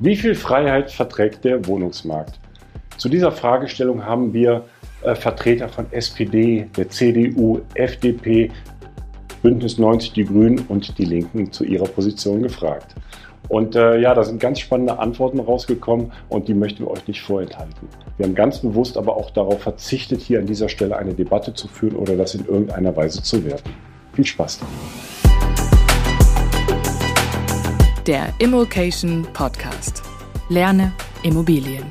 Wie viel Freiheit verträgt der Wohnungsmarkt? Zu dieser Fragestellung haben wir äh, Vertreter von SPD, der CDU, FDP, Bündnis 90 Die Grünen und die Linken zu ihrer Position gefragt. Und äh, ja, da sind ganz spannende Antworten rausgekommen und die möchten wir euch nicht vorenthalten. Wir haben ganz bewusst aber auch darauf verzichtet, hier an dieser Stelle eine Debatte zu führen oder das in irgendeiner Weise zu werten. Viel Spaß damit. Der Immokation Podcast. Lerne Immobilien.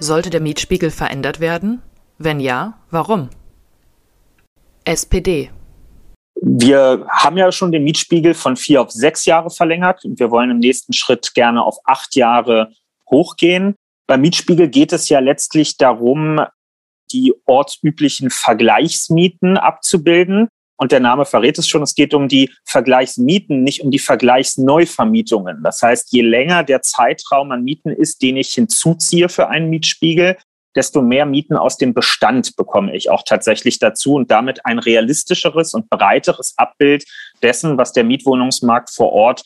Sollte der Mietspiegel verändert werden? Wenn ja, warum? SPD. Wir haben ja schon den Mietspiegel von vier auf sechs Jahre verlängert und wir wollen im nächsten Schritt gerne auf acht Jahre hochgehen. Beim Mietspiegel geht es ja letztlich darum, die ortsüblichen Vergleichsmieten abzubilden. Und der Name verrät es schon, es geht um die Vergleichsmieten, nicht um die Vergleichsneuvermietungen. Das heißt, je länger der Zeitraum an Mieten ist, den ich hinzuziehe für einen Mietspiegel, desto mehr Mieten aus dem Bestand bekomme ich auch tatsächlich dazu und damit ein realistischeres und breiteres Abbild dessen, was der Mietwohnungsmarkt vor Ort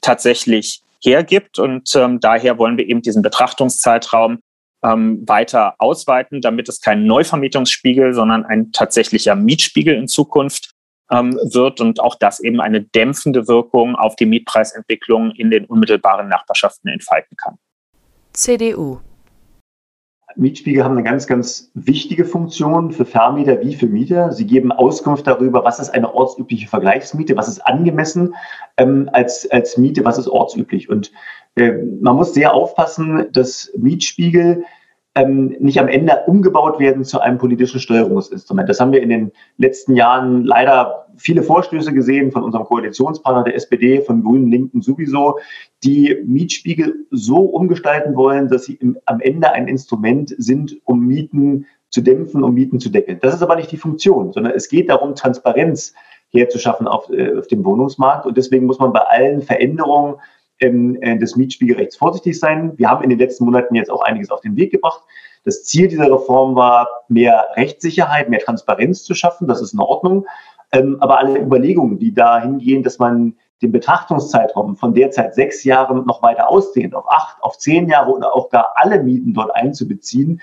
tatsächlich hergibt. Und ähm, daher wollen wir eben diesen Betrachtungszeitraum ähm, weiter ausweiten, damit es kein Neuvermietungsspiegel, sondern ein tatsächlicher Mietspiegel in Zukunft ähm, wird und auch das eben eine dämpfende Wirkung auf die Mietpreisentwicklung in den unmittelbaren Nachbarschaften entfalten kann. CDU. Mietspiegel haben eine ganz, ganz wichtige Funktion für Vermieter wie für Mieter. Sie geben Auskunft darüber, was ist eine ortsübliche Vergleichsmiete, was ist angemessen ähm, als, als Miete, was ist ortsüblich. Und äh, man muss sehr aufpassen, dass Mietspiegel ähm, nicht am Ende umgebaut werden zu einem politischen Steuerungsinstrument. Das haben wir in den letzten Jahren leider viele Vorstöße gesehen von unserem Koalitionspartner der SPD, von Grünen, Linken sowieso, die Mietspiegel so umgestalten wollen, dass sie im, am Ende ein Instrument sind, um Mieten zu dämpfen, um Mieten zu deckeln. Das ist aber nicht die Funktion, sondern es geht darum, Transparenz herzuschaffen auf, äh, auf dem Wohnungsmarkt. Und deswegen muss man bei allen Veränderungen ähm, äh, des Mietspiegelrechts vorsichtig sein. Wir haben in den letzten Monaten jetzt auch einiges auf den Weg gebracht. Das Ziel dieser Reform war, mehr Rechtssicherheit, mehr Transparenz zu schaffen. Das ist in Ordnung. Ähm, aber alle Überlegungen, die dahin gehen, dass man den Betrachtungszeitraum von derzeit sechs Jahren noch weiter ausdehnt, auf acht, auf zehn Jahre oder auch gar alle Mieten dort einzubeziehen,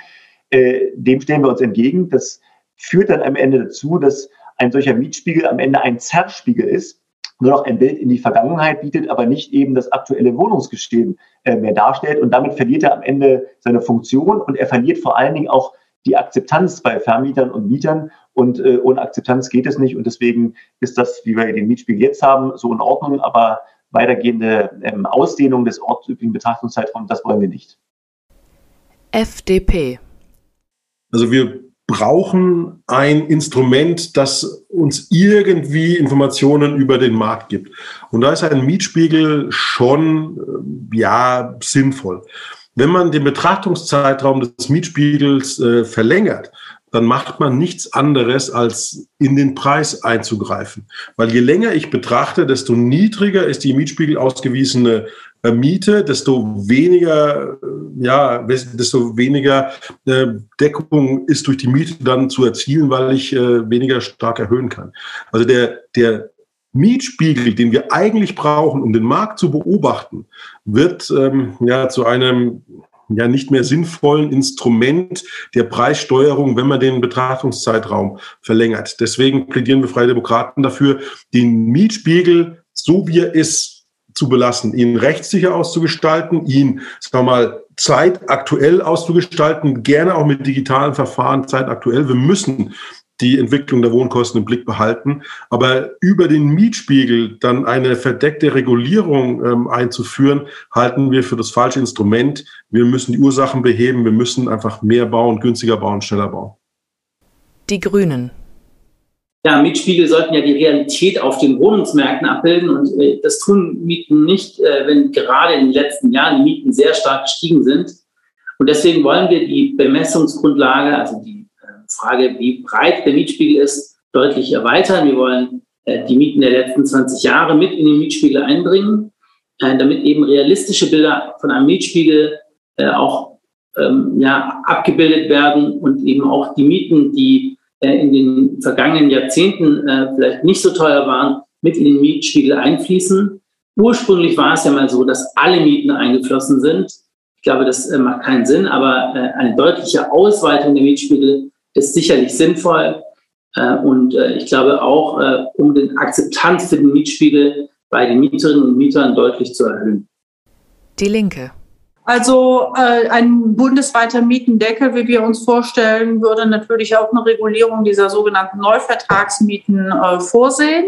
äh, dem stellen wir uns entgegen. Das führt dann am Ende dazu, dass ein solcher Mietspiegel am Ende ein Zerrspiegel ist, nur noch ein Bild in die Vergangenheit bietet, aber nicht eben das aktuelle Wohnungsgeschehen äh, mehr darstellt. Und damit verliert er am Ende seine Funktion und er verliert vor allen Dingen auch die Akzeptanz bei Vermietern und Mietern. Und äh, ohne Akzeptanz geht es nicht. Und deswegen ist das, wie wir den Mietspiegel jetzt haben, so in Ordnung. Aber weitergehende ähm, Ausdehnung des ortsüblichen Betrachtungszeitraums, das wollen wir nicht. FDP. Also wir brauchen ein Instrument, das uns irgendwie Informationen über den Markt gibt. Und da ist ein Mietspiegel schon, äh, ja, sinnvoll. Wenn man den Betrachtungszeitraum des Mietspiegels äh, verlängert, dann macht man nichts anderes, als in den Preis einzugreifen. Weil je länger ich betrachte, desto niedriger ist die Mietspiegel ausgewiesene Miete, desto weniger, äh, ja, desto weniger äh, Deckung ist durch die Miete dann zu erzielen, weil ich äh, weniger stark erhöhen kann. Also der, der Mietspiegel, den wir eigentlich brauchen, um den Markt zu beobachten, wird ähm, ja zu einem ja nicht mehr sinnvollen Instrument der Preissteuerung, wenn man den Betrachtungszeitraum verlängert. Deswegen plädieren wir Freie Demokraten dafür, den Mietspiegel, so wie er ist, zu belassen, ihn rechtssicher auszugestalten, ihn, sagen wir mal, zeitaktuell auszugestalten, gerne auch mit digitalen Verfahren zeitaktuell. Wir müssen die Entwicklung der Wohnkosten im Blick behalten. Aber über den Mietspiegel dann eine verdeckte Regulierung ähm, einzuführen, halten wir für das falsche Instrument. Wir müssen die Ursachen beheben. Wir müssen einfach mehr bauen, günstiger bauen, schneller bauen. Die Grünen. Ja, Mietspiegel sollten ja die Realität auf den Wohnungsmärkten abbilden und äh, das tun Mieten nicht, äh, wenn gerade in den letzten Jahren die Mieten sehr stark gestiegen sind. Und deswegen wollen wir die Bemessungsgrundlage, also die äh, Frage, wie breit der Mietspiegel ist, deutlich erweitern. Wir wollen äh, die Mieten der letzten 20 Jahre mit in den Mietspiegel einbringen, äh, damit eben realistische Bilder von einem Mietspiegel äh, auch ähm, ja, abgebildet werden und eben auch die Mieten, die in den vergangenen Jahrzehnten äh, vielleicht nicht so teuer waren, mit in den Mietspiegel einfließen. ursprünglich war es ja mal so, dass alle Mieten eingeflossen sind. Ich glaube, das äh, macht keinen Sinn, aber äh, eine deutliche Ausweitung der Mietspiegel ist sicherlich sinnvoll. Äh, und äh, ich glaube auch, äh, um den Akzeptanz für den Mietspiegel bei den Mieterinnen und Mietern deutlich zu erhöhen. Die Linke. Also äh, ein bundesweiter Mietendeckel, wie wir uns vorstellen, würde natürlich auch eine Regulierung dieser sogenannten Neuvertragsmieten äh, vorsehen.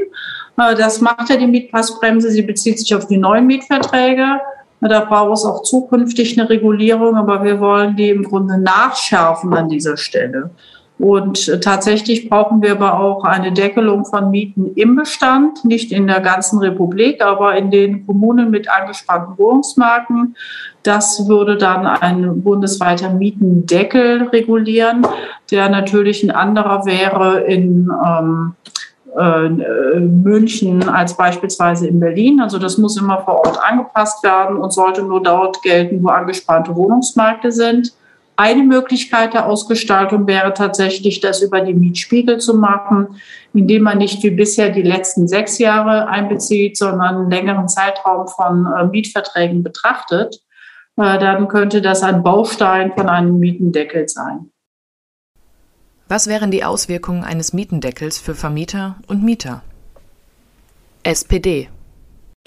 Äh, das macht ja die Mietpassbremse. Sie bezieht sich auf die neuen Mietverträge. Da braucht es auch zukünftig eine Regulierung, aber wir wollen die im Grunde nachschärfen an dieser Stelle. Und äh, tatsächlich brauchen wir aber auch eine Deckelung von Mieten im Bestand, nicht in der ganzen Republik, aber in den Kommunen mit angespannten Wohnungsmarken. Das würde dann ein bundesweiter Mietendeckel regulieren, der natürlich ein anderer wäre in ähm, äh, München als beispielsweise in Berlin. Also das muss immer vor Ort angepasst werden und sollte nur dort gelten, wo angespannte Wohnungsmärkte sind. Eine Möglichkeit der Ausgestaltung wäre tatsächlich, das über die Mietspiegel zu machen, indem man nicht wie bisher die letzten sechs Jahre einbezieht, sondern einen längeren Zeitraum von äh, Mietverträgen betrachtet. Äh, dann könnte das ein Baustein von einem Mietendeckel sein. Was wären die Auswirkungen eines Mietendeckels für Vermieter und Mieter? SPD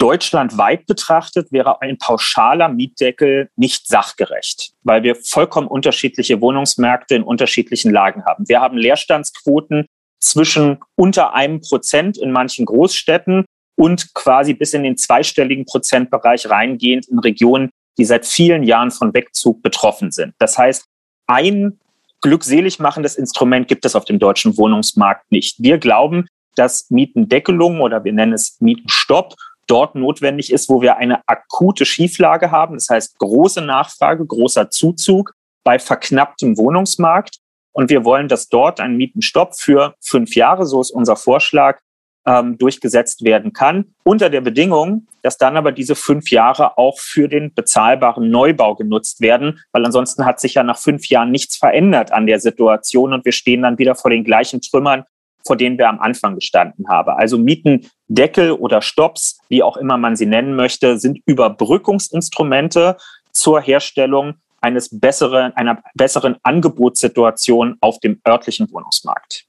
Deutschlandweit betrachtet wäre ein pauschaler Mietdeckel nicht sachgerecht, weil wir vollkommen unterschiedliche Wohnungsmärkte in unterschiedlichen Lagen haben. Wir haben Leerstandsquoten zwischen unter einem Prozent in manchen Großstädten und quasi bis in den zweistelligen Prozentbereich reingehend in Regionen, die seit vielen Jahren von Wegzug betroffen sind. Das heißt, ein glückselig machendes Instrument gibt es auf dem deutschen Wohnungsmarkt nicht. Wir glauben, dass Mietendeckelung oder wir nennen es Mietenstopp dort notwendig ist, wo wir eine akute Schieflage haben. Das heißt, große Nachfrage, großer Zuzug bei verknapptem Wohnungsmarkt. Und wir wollen, dass dort ein Mietenstopp für fünf Jahre, so ist unser Vorschlag, ähm, durchgesetzt werden kann, unter der Bedingung, dass dann aber diese fünf Jahre auch für den bezahlbaren Neubau genutzt werden, weil ansonsten hat sich ja nach fünf Jahren nichts verändert an der Situation und wir stehen dann wieder vor den gleichen Trümmern, vor denen wir am Anfang gestanden haben. Also Mietendeckel oder Stops, wie auch immer man sie nennen möchte, sind Überbrückungsinstrumente zur Herstellung eines besseren, einer besseren Angebotssituation auf dem örtlichen Wohnungsmarkt.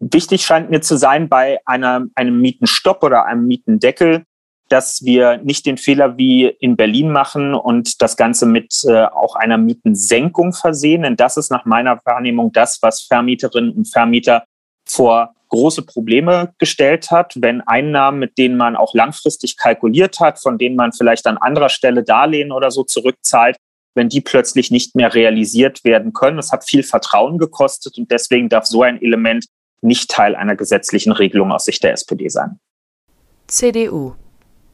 Wichtig scheint mir zu sein bei einer, einem Mietenstopp oder einem Mietendeckel, dass wir nicht den Fehler wie in Berlin machen und das Ganze mit äh, auch einer Mietensenkung versehen. Denn das ist nach meiner Wahrnehmung das, was Vermieterinnen und Vermieter vor große Probleme gestellt hat, wenn Einnahmen, mit denen man auch langfristig kalkuliert hat, von denen man vielleicht an anderer Stelle Darlehen oder so zurückzahlt, wenn die plötzlich nicht mehr realisiert werden können. Das hat viel Vertrauen gekostet und deswegen darf so ein Element nicht Teil einer gesetzlichen Regelung aus Sicht der SPD sein. CDU.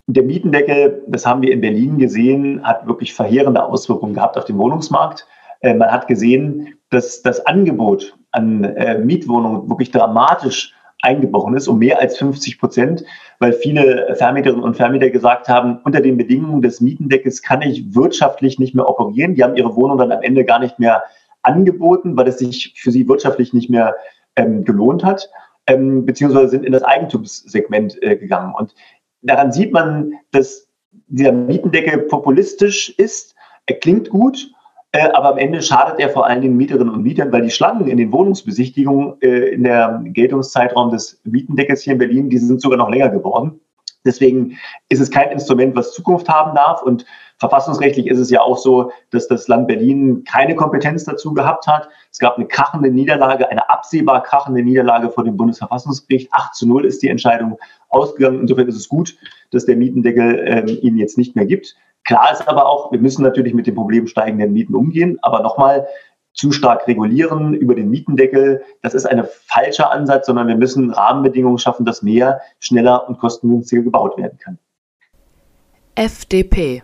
Der Mietendeckel, das haben wir in Berlin gesehen, hat wirklich verheerende Auswirkungen gehabt auf den Wohnungsmarkt. Äh, man hat gesehen, dass das Angebot an äh, Mietwohnungen wirklich dramatisch eingebrochen ist, um mehr als 50 Prozent, weil viele Vermieterinnen und Vermieter gesagt haben, unter den Bedingungen des Mietendeckels kann ich wirtschaftlich nicht mehr operieren. Die haben ihre Wohnung dann am Ende gar nicht mehr angeboten, weil es sich für sie wirtschaftlich nicht mehr ähm, gelohnt hat, ähm, beziehungsweise sind in das Eigentumssegment äh, gegangen. Und daran sieht man, dass dieser Mietendeckel populistisch ist. Er klingt gut, aber am Ende schadet er vor allen Dingen Mieterinnen und Mietern, weil die Schlangen in den Wohnungsbesichtigungen äh, in der Geltungszeitraum des Mietendeckels hier in Berlin, die sind sogar noch länger geworden. Deswegen ist es kein Instrument, was Zukunft haben darf. Und verfassungsrechtlich ist es ja auch so, dass das Land Berlin keine Kompetenz dazu gehabt hat. Es gab eine krachende Niederlage, eine absehbar krachende Niederlage vor dem Bundesverfassungsgericht. 8 zu 0 ist die Entscheidung ausgegangen. Insofern ist es gut, dass der Mietendeckel ähm, ihn jetzt nicht mehr gibt. Klar ist aber auch, wir müssen natürlich mit dem Problem steigenden Mieten umgehen. Aber nochmal, zu stark regulieren über den Mietendeckel, das ist ein falscher Ansatz, sondern wir müssen Rahmenbedingungen schaffen, dass mehr, schneller und kostengünstiger gebaut werden kann. FDP.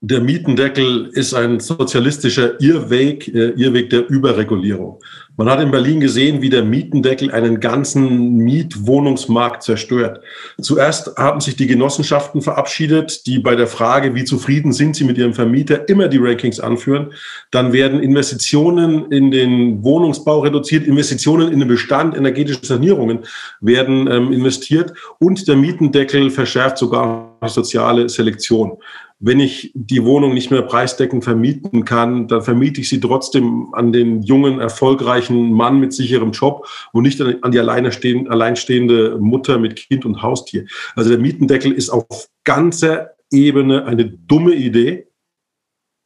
Der Mietendeckel ist ein sozialistischer Irrweg, äh, Irrweg der Überregulierung. Man hat in Berlin gesehen, wie der Mietendeckel einen ganzen Mietwohnungsmarkt zerstört. Zuerst haben sich die Genossenschaften verabschiedet, die bei der Frage, wie zufrieden sind sie mit ihrem Vermieter, immer die Rankings anführen. Dann werden Investitionen in den Wohnungsbau reduziert, Investitionen in den Bestand, energetische Sanierungen werden ähm, investiert und der Mietendeckel verschärft sogar soziale Selektion wenn ich die Wohnung nicht mehr preisdeckend vermieten kann, dann vermiete ich sie trotzdem an den jungen, erfolgreichen Mann mit sicherem Job und nicht an die alleinstehende Mutter mit Kind und Haustier. Also der Mietendeckel ist auf ganzer Ebene eine dumme Idee.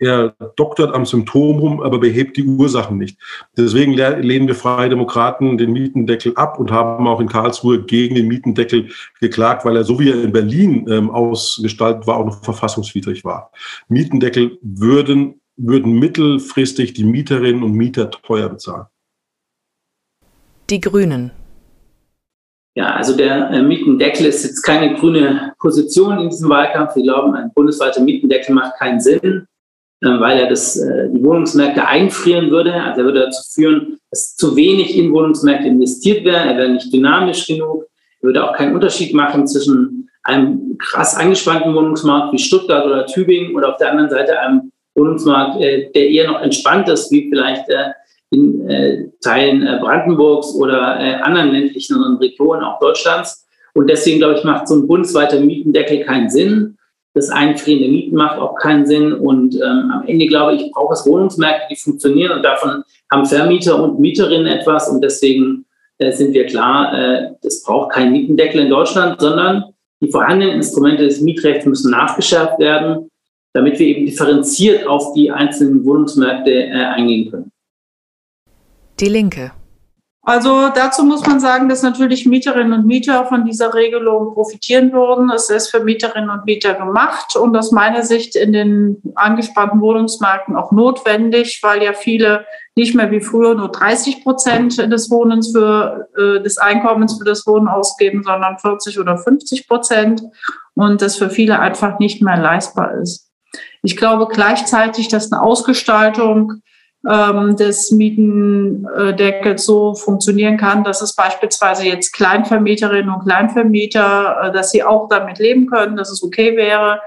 Er doktert am Symptom rum, aber behebt die Ursachen nicht. Deswegen lehnen wir Freie Demokraten den Mietendeckel ab und haben auch in Karlsruhe gegen den Mietendeckel geklagt, weil er, so wie er in Berlin ähm, ausgestaltet war, auch noch verfassungswidrig war. Mietendeckel würden, würden mittelfristig die Mieterinnen und Mieter teuer bezahlen. Die Grünen. Ja, also der äh, Mietendeckel ist jetzt keine grüne Position in diesem Wahlkampf. Wir glauben, ein bundesweiter Mietendeckel macht keinen Sinn. Äh, weil er das, äh, die Wohnungsmärkte einfrieren würde. Also er würde dazu führen, dass zu wenig in Wohnungsmärkte investiert wäre. Er wäre nicht dynamisch genug. Er würde auch keinen Unterschied machen zwischen einem krass angespannten Wohnungsmarkt wie Stuttgart oder Tübingen oder auf der anderen Seite einem Wohnungsmarkt, äh, der eher noch entspannt ist, wie vielleicht in Teilen Brandenburgs oder anderen ländlichen Regionen auch Deutschlands. Und deswegen, glaube ich, macht so ein bundesweiter Mietendeckel keinen Sinn das Einfrieren der Mieten macht auch keinen Sinn. Und ähm, am Ende, glaube ich, braucht es Wohnungsmärkte, die funktionieren. Und davon haben Vermieter und Mieterinnen etwas. Und deswegen äh, sind wir klar, äh, es braucht keinen Mietendeckel in Deutschland, sondern die vorhandenen Instrumente des Mietrechts müssen nachgeschärft werden, damit wir eben differenziert auf die einzelnen Wohnungsmärkte äh, eingehen können. Die Linke. Also dazu muss man sagen, dass natürlich Mieterinnen und Mieter von dieser Regelung profitieren würden. Es ist für Mieterinnen und Mieter gemacht und aus meiner Sicht in den angespannten Wohnungsmärkten auch notwendig, weil ja viele nicht mehr wie früher nur 30 Prozent des Wohnens für äh, des Einkommens für das Wohnen ausgeben, sondern 40 oder 50 Prozent und das für viele einfach nicht mehr leistbar ist. Ich glaube gleichzeitig, dass eine Ausgestaltung ähm, des Mietendeckels so funktionieren kann, dass es beispielsweise jetzt Kleinvermieterinnen und Kleinvermieter, äh, dass sie auch damit leben können, dass es okay wäre.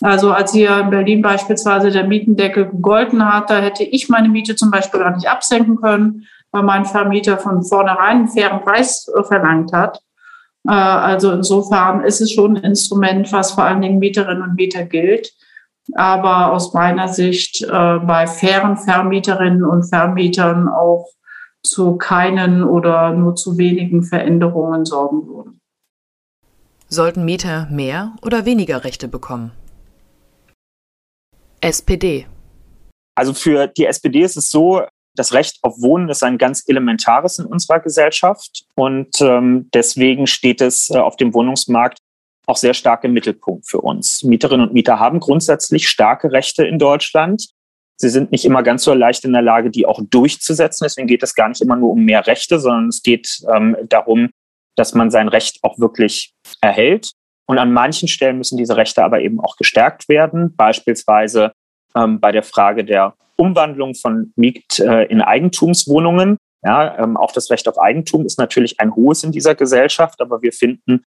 Also als hier in Berlin beispielsweise der Mietendeckel gegolten hat, da hätte ich meine Miete zum Beispiel gar nicht absenken können, weil mein Vermieter von vornherein einen fairen Preis äh, verlangt hat. Äh, also insofern ist es schon ein Instrument, was vor allen Dingen Mieterinnen und Mieter gilt aber aus meiner Sicht äh, bei fairen Vermieterinnen und Vermietern auch zu keinen oder nur zu wenigen Veränderungen sorgen würden. Sollten Mieter mehr oder weniger Rechte bekommen? SPD. Also für die SPD ist es so, das Recht auf Wohnen ist ein ganz elementares in unserer Gesellschaft und ähm, deswegen steht es äh, auf dem Wohnungsmarkt auch sehr stark im Mittelpunkt für uns. Mieterinnen und Mieter haben grundsätzlich starke Rechte in Deutschland. Sie sind nicht immer ganz so leicht in der Lage, die auch durchzusetzen. Deswegen geht es gar nicht immer nur um mehr Rechte, sondern es geht ähm, darum, dass man sein Recht auch wirklich erhält. Und an manchen Stellen müssen diese Rechte aber eben auch gestärkt werden, beispielsweise ähm, bei der Frage der Umwandlung von Miet äh, in Eigentumswohnungen. Ja, ähm, auch das Recht auf Eigentum ist natürlich ein hohes in dieser Gesellschaft, aber wir finden,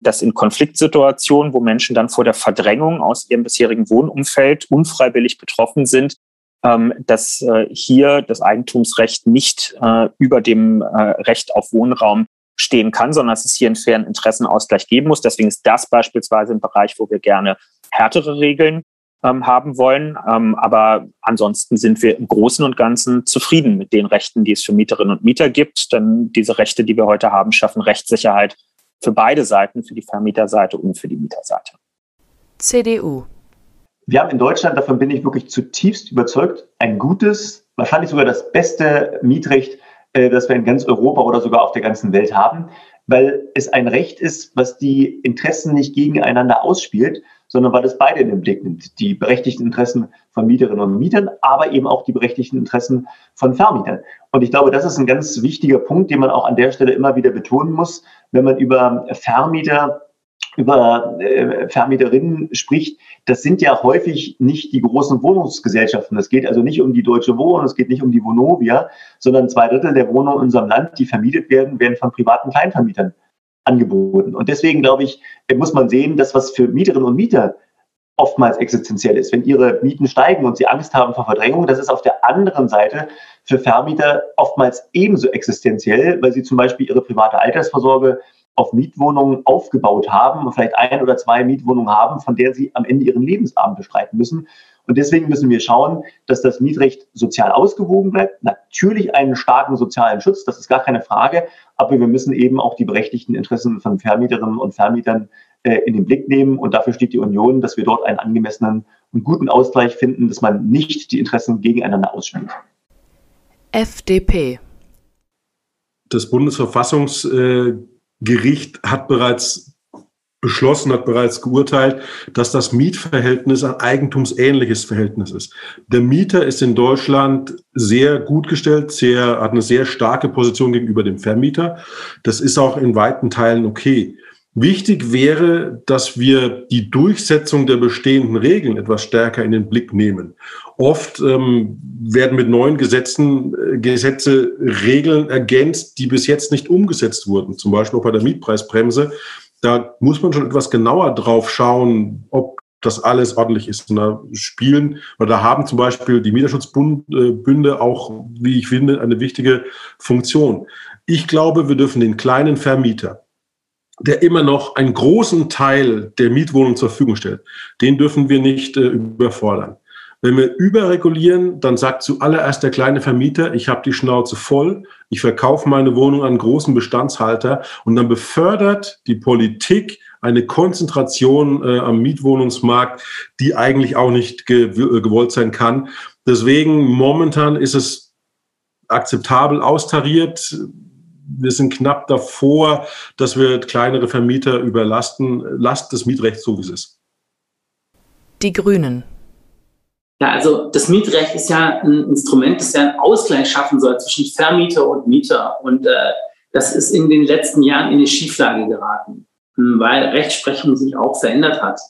dass in Konfliktsituationen, wo Menschen dann vor der Verdrängung aus ihrem bisherigen Wohnumfeld unfreiwillig betroffen sind, ähm, dass äh, hier das Eigentumsrecht nicht äh, über dem äh, Recht auf Wohnraum stehen kann, sondern dass es hier einen fairen Interessenausgleich geben muss. Deswegen ist das beispielsweise ein Bereich, wo wir gerne härtere Regeln ähm, haben wollen. Ähm, aber ansonsten sind wir im Großen und Ganzen zufrieden mit den Rechten, die es für Mieterinnen und Mieter gibt. Denn diese Rechte, die wir heute haben, schaffen Rechtssicherheit für beide Seiten, für die Vermieterseite und für die Mieterseite. CDU. Wir haben in Deutschland, davon bin ich wirklich zutiefst überzeugt, ein gutes, wahrscheinlich sogar das beste Mietrecht, äh, das wir in ganz Europa oder sogar auf der ganzen Welt haben, weil es ein Recht ist, was die Interessen nicht gegeneinander ausspielt, sondern weil es beide in den Blick nimmt. Die berechtigten Interessen von Mieterinnen und Mietern, aber eben auch die berechtigten Interessen von Vermietern. Und ich glaube, das ist ein ganz wichtiger Punkt, den man auch an der Stelle immer wieder betonen muss, wenn man über Vermieter über äh, Vermieterinnen spricht, das sind ja häufig nicht die großen Wohnungsgesellschaften. Es geht also nicht um die Deutsche Wohnen, es geht nicht um die Vonovia, sondern zwei Drittel der Wohnungen in unserem Land, die vermietet werden, werden von privaten Kleinvermietern angeboten. Und deswegen glaube ich, muss man sehen, dass was für Mieterinnen und Mieter oftmals existenziell ist. Wenn ihre Mieten steigen und sie Angst haben vor Verdrängung, das ist auf der anderen Seite für Vermieter oftmals ebenso existenziell, weil sie zum Beispiel ihre private Altersvorsorge auf Mietwohnungen aufgebaut haben und vielleicht ein oder zwei Mietwohnungen haben, von der sie am Ende ihren Lebensabend bestreiten müssen. Und deswegen müssen wir schauen, dass das Mietrecht sozial ausgewogen bleibt. Natürlich einen starken sozialen Schutz, das ist gar keine Frage. Aber wir müssen eben auch die berechtigten Interessen von Vermieterinnen und Vermietern in den Blick nehmen. Und dafür steht die Union, dass wir dort einen angemessenen und guten Ausgleich finden, dass man nicht die Interessen gegeneinander ausspielt. FDP. Das Bundesverfassungs äh hat bereits beschlossen, hat bereits geurteilt, dass das Mietverhältnis ein eigentumsähnliches Verhältnis ist. Der Mieter ist in Deutschland sehr gut gestellt, sehr, hat eine sehr starke Position gegenüber dem Vermieter. Das ist auch in weiten Teilen okay. Wichtig wäre, dass wir die Durchsetzung der bestehenden Regeln etwas stärker in den Blick nehmen. Oft ähm, werden mit neuen Gesetzen äh, Gesetze Regeln ergänzt, die bis jetzt nicht umgesetzt wurden. Zum Beispiel auch bei der Mietpreisbremse. Da muss man schon etwas genauer drauf schauen, ob das alles ordentlich ist. Und da spielen oder da haben zum Beispiel die Mieterschutzbünde äh, auch, wie ich finde, eine wichtige Funktion. Ich glaube, wir dürfen den kleinen Vermieter, der immer noch einen großen Teil der Mietwohnung zur Verfügung stellt, den dürfen wir nicht äh, überfordern. Wenn wir überregulieren, dann sagt zuallererst der kleine Vermieter, ich habe die Schnauze voll, ich verkaufe meine Wohnung an großen Bestandshalter und dann befördert die Politik eine Konzentration äh, am Mietwohnungsmarkt, die eigentlich auch nicht ge äh, gewollt sein kann. Deswegen momentan ist es akzeptabel austariert. Wir sind knapp davor, dass wir kleinere Vermieter überlasten. Lasst das Mietrecht so, wie es ist. Die Grünen. Ja, also das Mietrecht ist ja ein Instrument, das ja einen Ausgleich schaffen soll zwischen Vermieter und Mieter. Und äh, das ist in den letzten Jahren in eine Schieflage geraten, hm, weil Rechtsprechung sich auch verändert hat.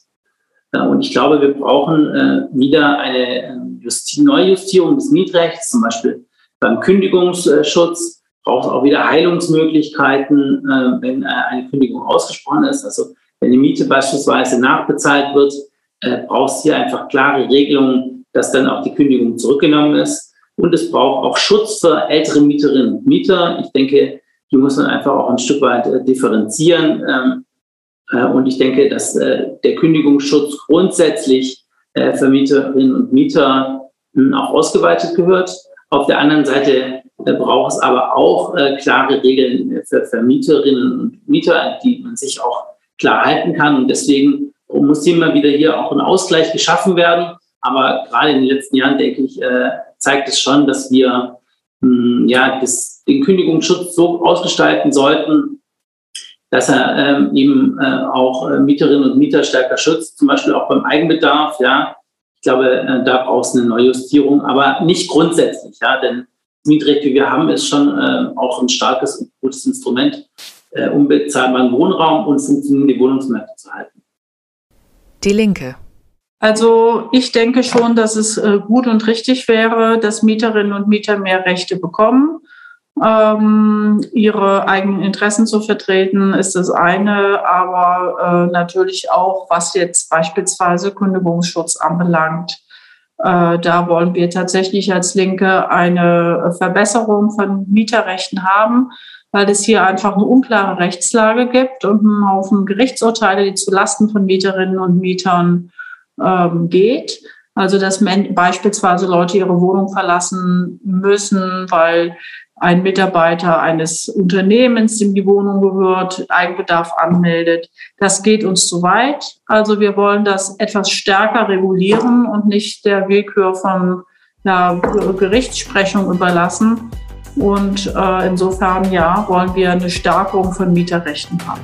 Und ich glaube, wir brauchen äh, wieder eine äh, Justi Neujustierung des Mietrechts, zum Beispiel beim Kündigungsschutz braucht auch wieder Heilungsmöglichkeiten, äh, wenn äh, eine Kündigung ausgesprochen ist. Also wenn die Miete beispielsweise nachbezahlt wird, äh, braucht es hier einfach klare Regelungen, dass dann auch die Kündigung zurückgenommen ist. Und es braucht auch Schutz für ältere Mieterinnen und Mieter. Ich denke, die muss man einfach auch ein Stück weit äh, differenzieren. Ähm, äh, und ich denke, dass äh, der Kündigungsschutz grundsätzlich für Mieterinnen und Mieter hm, auch ausgeweitet gehört. Auf der anderen Seite braucht es aber auch äh, klare Regeln für Vermieterinnen und Mieter, die man sich auch klar halten kann. Und deswegen muss immer wieder hier auch ein Ausgleich geschaffen werden. Aber gerade in den letzten Jahren, denke ich, äh, zeigt es schon, dass wir hm, ja, das, den Kündigungsschutz so ausgestalten sollten, dass er ähm, eben äh, auch äh, Mieterinnen und Mieter stärker schützt, zum Beispiel auch beim Eigenbedarf. Ja, ich glaube, äh, da braucht es eine Neujustierung, aber nicht grundsätzlich. Ja, denn Mietrecht, wie wir haben, ist schon äh, auch ein starkes und gutes Instrument, äh, um bezahlbaren Wohnraum und funktionierende Wohnungsmärkte zu halten. Die Linke. Also ich denke schon, dass es äh, gut und richtig wäre, dass Mieterinnen und Mieter mehr Rechte bekommen. Ähm, ihre eigenen Interessen zu vertreten, ist das eine, aber äh, natürlich auch, was jetzt beispielsweise Kündigungsschutz anbelangt. Äh, da wollen wir tatsächlich als Linke eine Verbesserung von Mieterrechten haben, weil es hier einfach eine unklare Rechtslage gibt und einen Haufen Gerichtsurteile, die zu Lasten von Mieterinnen und Mietern ähm, geht. Also dass beispielsweise Leute ihre Wohnung verlassen müssen, weil ein Mitarbeiter eines Unternehmens, dem die Wohnung gehört, Eigenbedarf anmeldet. Das geht uns zu weit. Also wir wollen das etwas stärker regulieren und nicht der Willkür von einer Gerichtssprechung überlassen. Und äh, insofern, ja, wollen wir eine Stärkung von Mieterrechten haben.